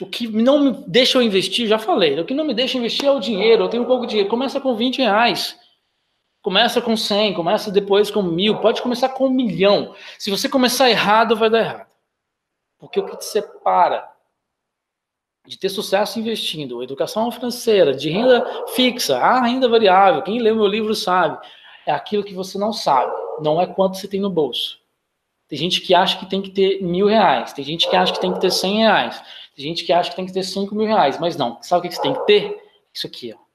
O que não me deixa eu investir, já falei, o que não me deixa investir é o dinheiro. Eu tenho pouco dinheiro. Começa com 20 reais. Começa com 100, começa depois com mil, pode começar com um milhão. Se você começar errado, vai dar errado. Porque o que te separa de ter sucesso investindo, educação financeira, de renda fixa, a renda variável, quem lê meu livro sabe, é aquilo que você não sabe, não é quanto você tem no bolso. Tem gente que acha que tem que ter mil reais, tem gente que acha que tem que ter cem reais, tem gente que acha que tem que ter cinco mil reais, mas não. Sabe o que você tem que ter? Isso aqui, ó.